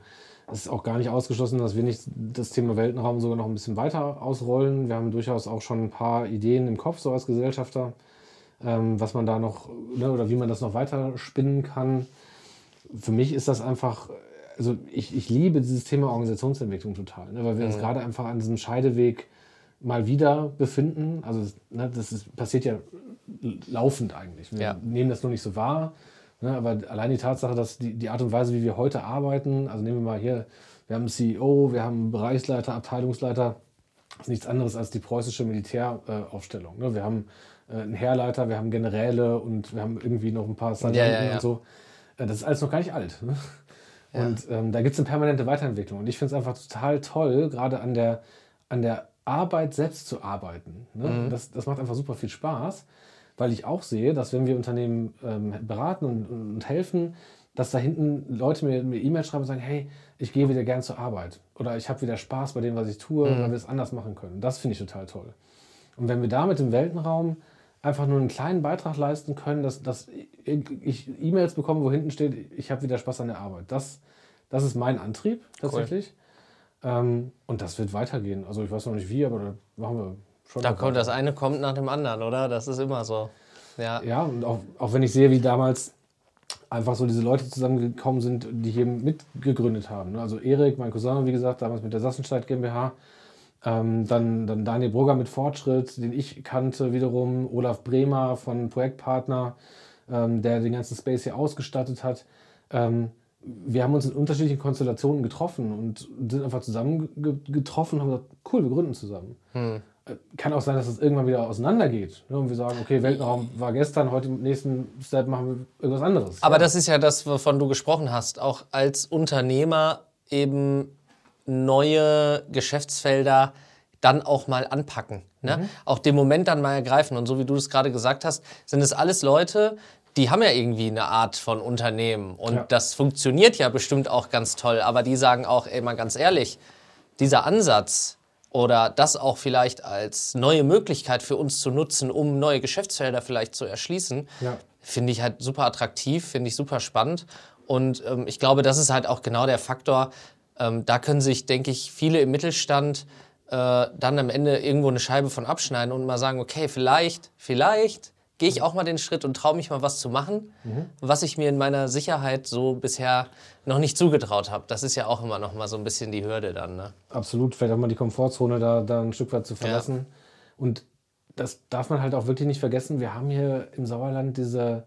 es ist auch gar nicht ausgeschlossen, dass wir nicht das Thema Weltenraum sogar noch ein bisschen weiter ausrollen. Wir haben durchaus auch schon ein paar Ideen im Kopf, so als Gesellschafter, ähm, was man da noch ne, oder wie man das noch weiter spinnen kann. Für mich ist das einfach, also ich, ich liebe dieses Thema Organisationsentwicklung total, ne, weil wir mhm. uns gerade einfach an diesem Scheideweg mal wieder befinden. Also ne, das ist, passiert ja laufend eigentlich. Wir ja. nehmen das nur nicht so wahr. Ne, aber allein die Tatsache, dass die, die Art und Weise, wie wir heute arbeiten, also nehmen wir mal hier, wir haben einen CEO, wir haben einen Bereichsleiter, Abteilungsleiter, das ist nichts anderes als die preußische Militäraufstellung. Ne? Wir haben äh, einen Heerleiter, wir haben Generäle und wir haben irgendwie noch ein paar Sergeanten ja, ja, ja. und so. Äh, das ist alles noch gar nicht alt. Ne? Und ähm, da gibt es eine permanente Weiterentwicklung. Und ich finde es einfach total toll, gerade an der, an der Arbeit selbst zu arbeiten. Ne? Mhm. Das, das macht einfach super viel Spaß weil ich auch sehe, dass wenn wir Unternehmen ähm, beraten und, und, helfen, dass da hinten Leute mir, E-Mails schreiben und sagen, hey, ich gehe wieder gern zur Arbeit oder ich habe wieder Spaß bei dem, was ich tue, mhm. weil wir es anders machen können. Das finde ich total toll. Und wenn wir da mit dem Weltenraum einfach nur einen kleinen Beitrag leisten können, dass, dass ich E-Mails bekomme, wo hinten steht, ich habe wieder Spaß an der Arbeit. Das, das ist mein Antrieb tatsächlich. Cool. Ähm, und das wird weitergehen. Also ich weiß noch nicht wie, aber da machen wir schon. Da kommt das eine kommt nach dem anderen, oder? Das ist immer so. Ja, ja und auch, auch wenn ich sehe, wie damals einfach so diese Leute zusammengekommen sind, die hier mitgegründet haben. Ne? Also Erik, mein Cousin, wie gesagt, damals mit der Sassenstein GmbH. Ähm, dann, dann Daniel Brugger mit Fortschritt, den ich kannte wiederum. Olaf Bremer von Projektpartner, ähm, der den ganzen Space hier ausgestattet hat. Ähm, wir haben uns in unterschiedlichen Konstellationen getroffen und sind einfach zusammen getroffen und haben gesagt, cool, wir gründen zusammen. Hm kann auch sein, dass es irgendwann wieder auseinandergeht. Ne? Und wir sagen, okay, Weltraum war gestern, heute im nächsten Step machen wir irgendwas anderes. Aber ja. das ist ja das, wovon du gesprochen hast. Auch als Unternehmer eben neue Geschäftsfelder dann auch mal anpacken. Ne? Mhm. Auch den Moment dann mal ergreifen. Und so wie du es gerade gesagt hast, sind es alles Leute, die haben ja irgendwie eine Art von Unternehmen. Und ja. das funktioniert ja bestimmt auch ganz toll. Aber die sagen auch, ey, mal ganz ehrlich, dieser Ansatz, oder das auch vielleicht als neue Möglichkeit für uns zu nutzen, um neue Geschäftsfelder vielleicht zu erschließen, ja. finde ich halt super attraktiv, finde ich super spannend. Und ähm, ich glaube, das ist halt auch genau der Faktor. Ähm, da können sich, denke ich, viele im Mittelstand äh, dann am Ende irgendwo eine Scheibe von abschneiden und mal sagen, okay, vielleicht, vielleicht gehe ich auch mal den Schritt und traue mich mal was zu machen, mhm. was ich mir in meiner Sicherheit so bisher noch nicht zugetraut habe. Das ist ja auch immer noch mal so ein bisschen die Hürde dann. Ne? Absolut, vielleicht auch mal die Komfortzone da, da ein Stück weit zu verlassen. Ja. Und das darf man halt auch wirklich nicht vergessen. Wir haben hier im Sauerland diese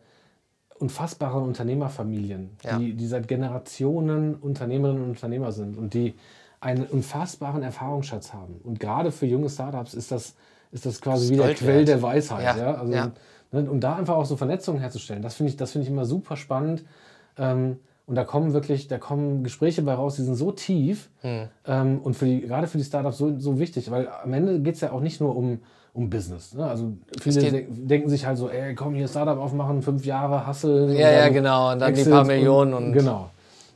unfassbaren Unternehmerfamilien, ja. die, die seit Generationen Unternehmerinnen und Unternehmer sind und die einen unfassbaren Erfahrungsschatz haben. Und gerade für junge Startups ist das, ist das quasi wie der Quell der Weisheit. Ja. ja? Also ja. Ne, um da einfach auch so Vernetzungen herzustellen. Das finde ich, das ich immer super spannend. Ähm, und da kommen wirklich, da kommen Gespräche bei raus, die sind so tief hm. ähm, und für die, gerade für die Startups so, so wichtig, weil am Ende geht es ja auch nicht nur um, um Business. Ne? Also viele de denken sich halt so, ey, komm hier Startup aufmachen, fünf Jahre, Hustle. Ja, ja, genau, und dann Exit die paar Millionen. Und, und genau.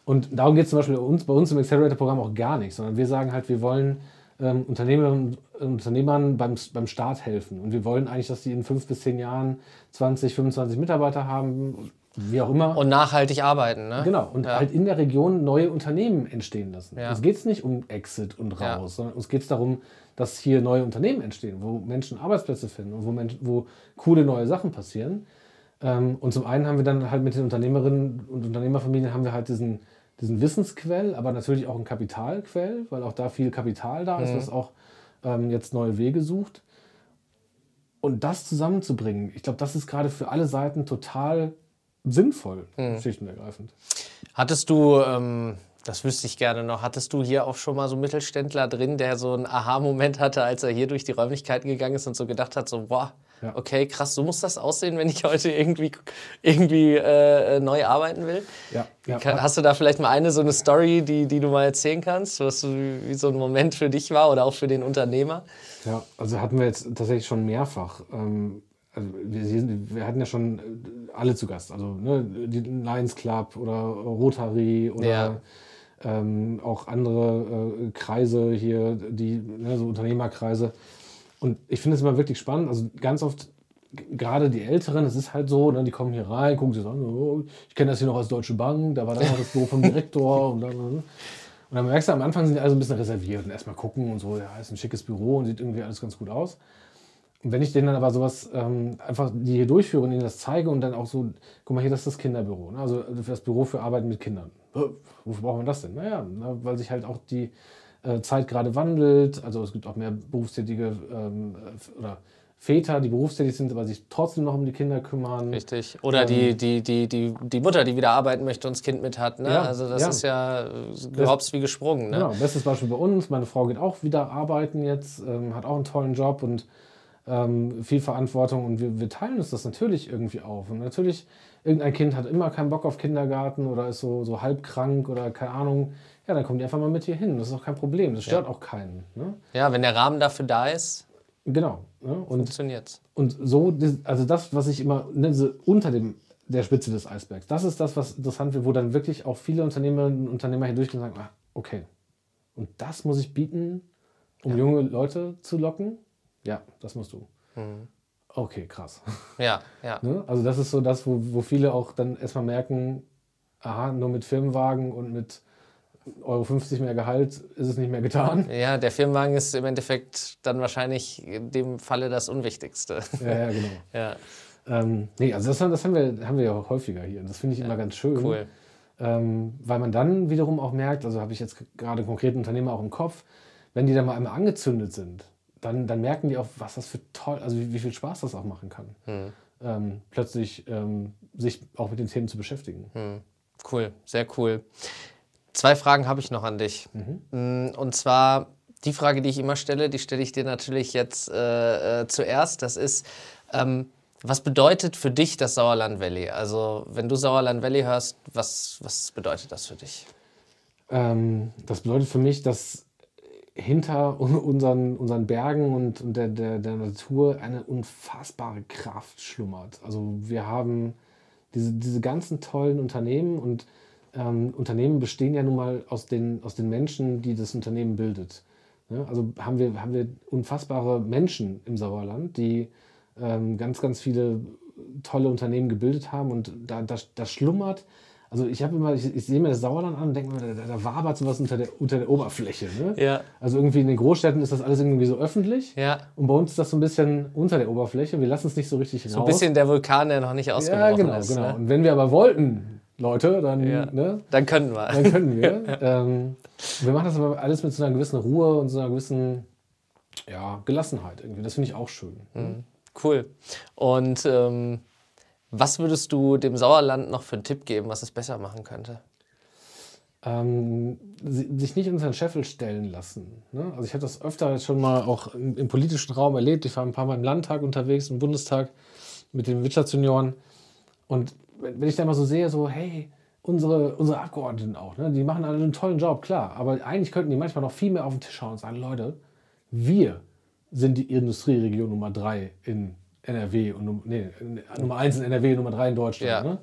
Und darum geht es zum Beispiel uns, bei uns im Accelerator-Programm auch gar nicht, sondern wir sagen halt, wir wollen ähm, Unternehmerinnen Unternehmern beim, beim Start helfen. Und wir wollen eigentlich, dass die in fünf bis zehn Jahren 20, 25 Mitarbeiter haben, wie auch immer. Und nachhaltig arbeiten, ne? Genau, und ja. halt in der Region neue Unternehmen entstehen lassen. Ja. Uns geht es nicht um Exit und raus, ja. sondern uns geht es darum, dass hier neue Unternehmen entstehen, wo Menschen Arbeitsplätze finden und wo, Menschen, wo coole neue Sachen passieren. Ähm, und zum einen haben wir dann halt mit den Unternehmerinnen und Unternehmerfamilien haben wir halt diesen, diesen Wissensquell, aber natürlich auch einen Kapitalquell, weil auch da viel Kapital da ist, mhm. was auch ähm, jetzt neue Wege sucht. Und das zusammenzubringen, ich glaube, das ist gerade für alle Seiten total sinnvoll, mhm. schlicht und ergreifend. Hattest du, ähm, das wüsste ich gerne noch, hattest du hier auch schon mal so Mittelständler drin, der so einen Aha-Moment hatte, als er hier durch die Räumlichkeiten gegangen ist und so gedacht hat, so, boah, ja. Okay, krass, so muss das aussehen, wenn ich heute irgendwie, irgendwie äh, neu arbeiten will. Ja, ja. Hast du da vielleicht mal eine so eine Story, die, die du mal erzählen kannst, was wie so ein Moment für dich war oder auch für den Unternehmer? Ja, also hatten wir jetzt tatsächlich schon mehrfach. Ähm, also wir, wir, hatten ja schon äh, alle zu Gast, also ne, die Lions Club oder Rotary oder ja. ähm, auch andere äh, Kreise hier, die ne, so Unternehmerkreise. Und ich finde es immer wirklich spannend. Also ganz oft, gerade die Älteren, es ist halt so, ne, die kommen hier rein, gucken sich an, oh, ich kenne das hier noch als Deutsche Bank, da war dann das Büro vom Direktor und dann. Und dann merkst du, am Anfang sind die alle ein bisschen reserviert und erstmal gucken und so, ja, ist ein schickes Büro und sieht irgendwie alles ganz gut aus. Und wenn ich denen dann aber sowas ähm, einfach die hier durchführe und ihnen das zeige und dann auch so, guck mal hier, das ist das Kinderbüro, ne? also das Büro für Arbeiten mit Kindern. Wofür braucht man das denn? Naja, weil sich halt auch die Zeit gerade wandelt. Also es gibt auch mehr berufstätige ähm, oder Väter, die berufstätig sind, aber sich trotzdem noch um die Kinder kümmern. Richtig. Oder ähm, die, die, die, die, die Mutter, die wieder arbeiten möchte und das Kind mit hat. Ne? Ja, also das ja. ist ja überhaupt wie gesprungen. Ne? Genau, bestes Beispiel bei uns. Meine Frau geht auch wieder arbeiten jetzt, ähm, hat auch einen tollen Job und ähm, viel Verantwortung und wir, wir teilen uns das natürlich irgendwie auf. Und natürlich, irgendein Kind hat immer keinen Bock auf Kindergarten oder ist so, so halb krank oder keine Ahnung ja, dann kommen die einfach mal mit hier hin. Das ist auch kein Problem. Das stört ja. auch keinen. Ne? Ja, wenn der Rahmen dafür da ist. Genau. Ne? Und, funktioniert's. Und so, also das, was ich immer nenne, unter dem, der Spitze des Eisbergs, das ist das, was interessant wird, wo dann wirklich auch viele Unternehmerinnen und Unternehmer hier durchgehen und sagen, ah, okay, und das muss ich bieten, um ja. junge Leute zu locken? Ja, das musst du. Mhm. Okay, krass. Ja, ja. <laughs> Ne? Also das ist so das, wo, wo viele auch dann erstmal merken, aha, nur mit Firmenwagen und mit Euro 50 mehr Gehalt ist es nicht mehr getan. Ja, der Firmenwagen ist im Endeffekt dann wahrscheinlich in dem Falle das Unwichtigste. Ja, ja genau. <laughs> ja. Ähm, nee, also das, das, haben, wir, haben wir ja häufiger hier. Das finde ich ja, immer ganz schön. Cool. Ähm, weil man dann wiederum auch merkt, also habe ich jetzt gerade konkreten Unternehmer auch im Kopf, wenn die dann mal einmal angezündet sind, dann, dann merken die auch, was das für toll, also wie, wie viel Spaß das auch machen kann. Hm. Ähm, plötzlich ähm, sich auch mit den Themen zu beschäftigen. Hm. Cool, sehr cool. Zwei Fragen habe ich noch an dich. Mhm. Mm, und zwar die Frage, die ich immer stelle, die stelle ich dir natürlich jetzt äh, äh, zuerst. Das ist, ähm, was bedeutet für dich das Sauerland Valley? Also, wenn du Sauerland Valley hörst, was, was bedeutet das für dich? Ähm, das bedeutet für mich, dass hinter unseren, unseren Bergen und, und der, der, der Natur eine unfassbare Kraft schlummert. Also, wir haben diese, diese ganzen tollen Unternehmen und ähm, Unternehmen bestehen ja nun mal aus den, aus den Menschen, die das Unternehmen bildet. Ja, also haben wir, haben wir unfassbare Menschen im Sauerland, die ähm, ganz, ganz viele tolle Unternehmen gebildet haben und da, da, da schlummert. Also ich habe immer, ich, ich, sehe mir das Sauerland an und denke mir, da, da wabert sowas unter der, unter der Oberfläche. Ne? Ja. Also irgendwie in den Großstädten ist das alles irgendwie so öffentlich. Ja. Und bei uns ist das so ein bisschen unter der Oberfläche. Wir lassen es nicht so richtig raus. So ein bisschen der Vulkan, der noch nicht ausgebrochen ja, genau, ist. Genau. Ne? Und wenn wir aber wollten, Leute, dann, ja. ne? dann können wir. Dann können wir. <laughs> ähm, wir machen das aber alles mit so einer gewissen Ruhe und so einer gewissen ja, Gelassenheit irgendwie. Das finde ich auch schön. Mhm. Cool. Und ähm, was würdest du dem Sauerland noch für einen Tipp geben, was es besser machen könnte? Ähm, sich nicht unter den Scheffel stellen lassen. Ne? Also ich habe das öfter schon mal auch im, im, politischen Raum erlebt. Ich war ein paar Mal im Landtag unterwegs, im Bundestag mit den Wirtschaftsjunioren. Und wenn ich da mal so sehe, so, hey, unsere, unsere Abgeordneten auch, ne, die machen alle einen tollen Job, klar. Aber eigentlich könnten die manchmal noch viel mehr auf den Tisch schauen und sagen, Leute, wir sind die Industrieregion Nummer 3 in NRW und nee, Nummer 1 in NRW, Nummer 3 in Deutschland. Ja. Ne?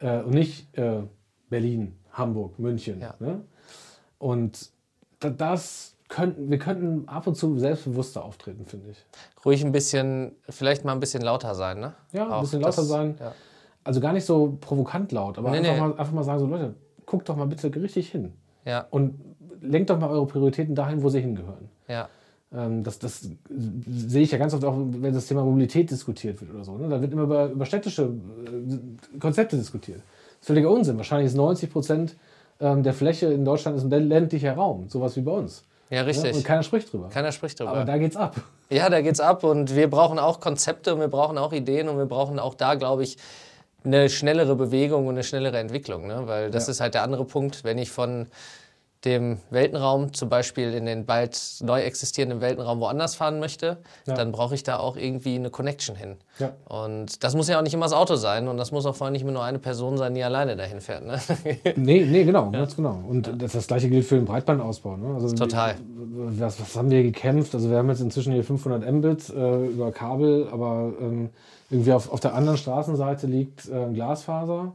Äh, und nicht äh, Berlin, Hamburg, München. Ja. Ne? Und das könnten, wir könnten ab und zu selbstbewusster auftreten, finde ich. Ruhig ein bisschen, vielleicht mal ein bisschen lauter sein, ne? Ja, ein Auch bisschen lauter das, sein. Ja Also gar nicht so provokant laut, aber nee, einfach, nee. Mal, einfach mal sagen, so Leute, guckt doch mal bitte richtig hin. Ja. Und lenkt doch mal eure Prioritäten dahin, wo sie hingehören. Ja. Ähm, das, das sehe ich ja ganz oft auch, wenn das Thema Mobilität diskutiert wird oder so. Ne? Da wird immer über, über städtische äh, Konzepte diskutiert. Das ist völliger Unsinn. Wahrscheinlich ist 90 Prozent ähm, der Fläche in Deutschland ist ein ländlicher Raum, sowas wie bei uns. Ja, richtig. Ja? Und keiner spricht drüber. Keiner spricht drüber. Aber da geht's ab. Ja, da geht's ab und wir brauchen auch Konzepte und wir brauchen auch Ideen und wir brauchen auch da, glaube ich, eine schnellere Bewegung und eine schnellere Entwicklung. Ne? Weil das ja. ist halt der andere Punkt, wenn ich von dem Weltenraum, zum Beispiel in den bald neu existierenden Weltenraum woanders fahren möchte, ja. dann brauche ich da auch irgendwie eine Connection hin. Ja. Und das muss ja auch nicht immer das Auto sein und das muss auch vor allem nicht immer nur eine Person sein, die alleine dahin fährt. Ne? <laughs> nee, nee, genau, ja. ganz genau. Und das, das, gleiche gilt für den Breitbandausbau. Ne? Also, Total. Was, was, haben wir gekämpft? Also wir haben jetzt inzwischen hier 500 Mbit äh, über Kabel, aber ähm, irgendwie auf, auf der anderen Straßenseite liegt äh, Glasfaser.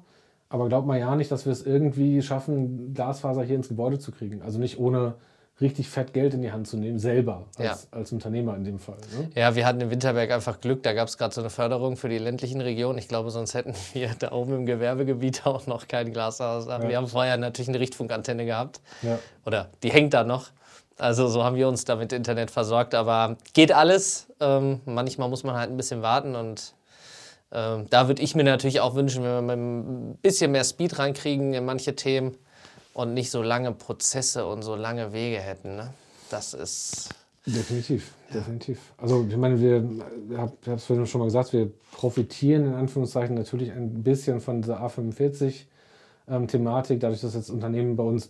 Aber glaubt mal ja nicht, dass wir es irgendwie schaffen, Glasfaser hier ins Gebäude zu kriegen. Also nicht ohne richtig fett Geld in die Hand zu nehmen, selber als, ja. als Unternehmer in dem Fall. Ne? Ja, wir hatten in Winterberg einfach Glück, da gab es gerade so eine Förderung für die ländlichen Regionen. Ich glaube, sonst hätten <laughs> wir da oben im Gewerbegebiet <laughs> auch noch kein Glashaus. Ja. Wir haben vorher natürlich eine Richtfunkantenne gehabt. Ja. Oder die hängt da noch. Also so haben wir uns da mit Internet versorgt, aber geht alles. Ähm, manchmal muss man halt ein bisschen warten und ähm, da würde ich mir natürlich auch wünschen, wenn wir ein bisschen mehr Speed reinkriegen in manche Themen und nicht so lange Prozesse und so lange Wege hätten. Ne? Das ist. Definitiv, ja. definitiv. Also ich meine, wir, ich habe es vorhin schon mal gesagt, wir profitieren in Anführungszeichen natürlich ein bisschen von dieser A45-Thematik, ähm, dadurch, dass jetzt Unternehmen bei uns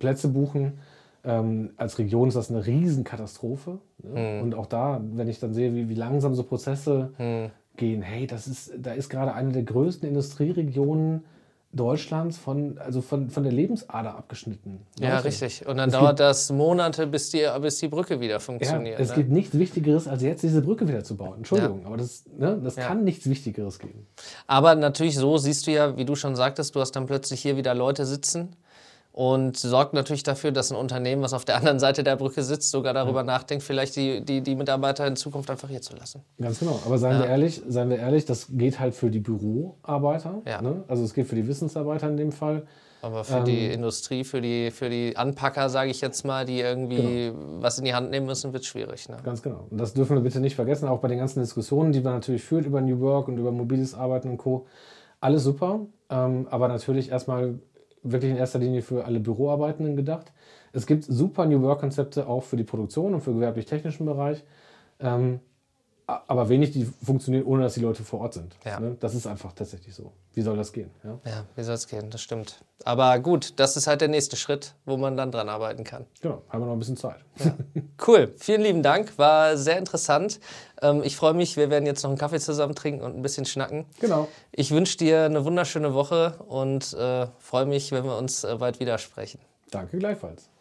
Plätze buchen. Ähm, als Region ist das eine Riesenkatastrophe. Ne? Mhm. Und auch da, wenn ich dann sehe, wie, wie langsam so Prozesse mhm gehen, hey, das ist, da ist gerade eine der größten Industrieregionen Deutschlands von, also von, von der Lebensader abgeschnitten. Ja, Leute. richtig. Und dann es dauert das Monate, bis die, bis die Brücke wieder funktioniert. Ja, es ne? gibt nichts Wichtigeres, als jetzt diese Brücke wieder zu bauen. Entschuldigung, ja. aber das, ne, das ja. kann nichts Wichtigeres geben. Aber natürlich so siehst du ja, wie du schon sagtest, du hast dann plötzlich hier wieder Leute sitzen, und sorgt natürlich dafür, dass ein Unternehmen, was auf der anderen Seite der Brücke sitzt, sogar darüber ja. nachdenkt, vielleicht die, die, die Mitarbeiter in Zukunft einfach hier zu lassen. Ganz genau. Aber seien, ja. wir ehrlich, seien wir ehrlich, das geht halt für die Büroarbeiter. Ja. Ne? Also es geht für die Wissensarbeiter in dem Fall. Aber für ähm, die Industrie, für die, für die Anpacker, sage ich jetzt mal, die irgendwie genau. was in die Hand nehmen müssen, wird es schwierig. Ne? Ganz genau. Und das dürfen wir bitte nicht vergessen, auch bei den ganzen Diskussionen, die man natürlich führt über New Work und über mobiles Arbeiten und Co. Alles super, ähm, aber natürlich erstmal wirklich in erster Linie für alle Büroarbeitenden gedacht. Es gibt super New Work-Konzepte auch für die Produktion und für gewerblich-technischen Bereich. Ähm, aber wenig, die funktionieren, ohne dass die Leute vor Ort sind. Ja. Ne? Das ist einfach tatsächlich so. Wie soll das gehen? Ja, ja wie soll es gehen? Das stimmt. Aber gut, das ist halt der nächste Schritt, wo man dann dran arbeiten kann. Genau, haben wir noch ein bisschen Zeit. Ja. <laughs> Cool, vielen lieben Dank, war sehr interessant. Ähm, ich freue mich, wir werden jetzt noch einen Kaffee zusammen trinken und ein bisschen schnacken. Genau. Ich wünsche dir eine wunderschöne Woche und äh, freue mich, wenn wir uns äh, bald wieder sprechen. Danke gleichfalls.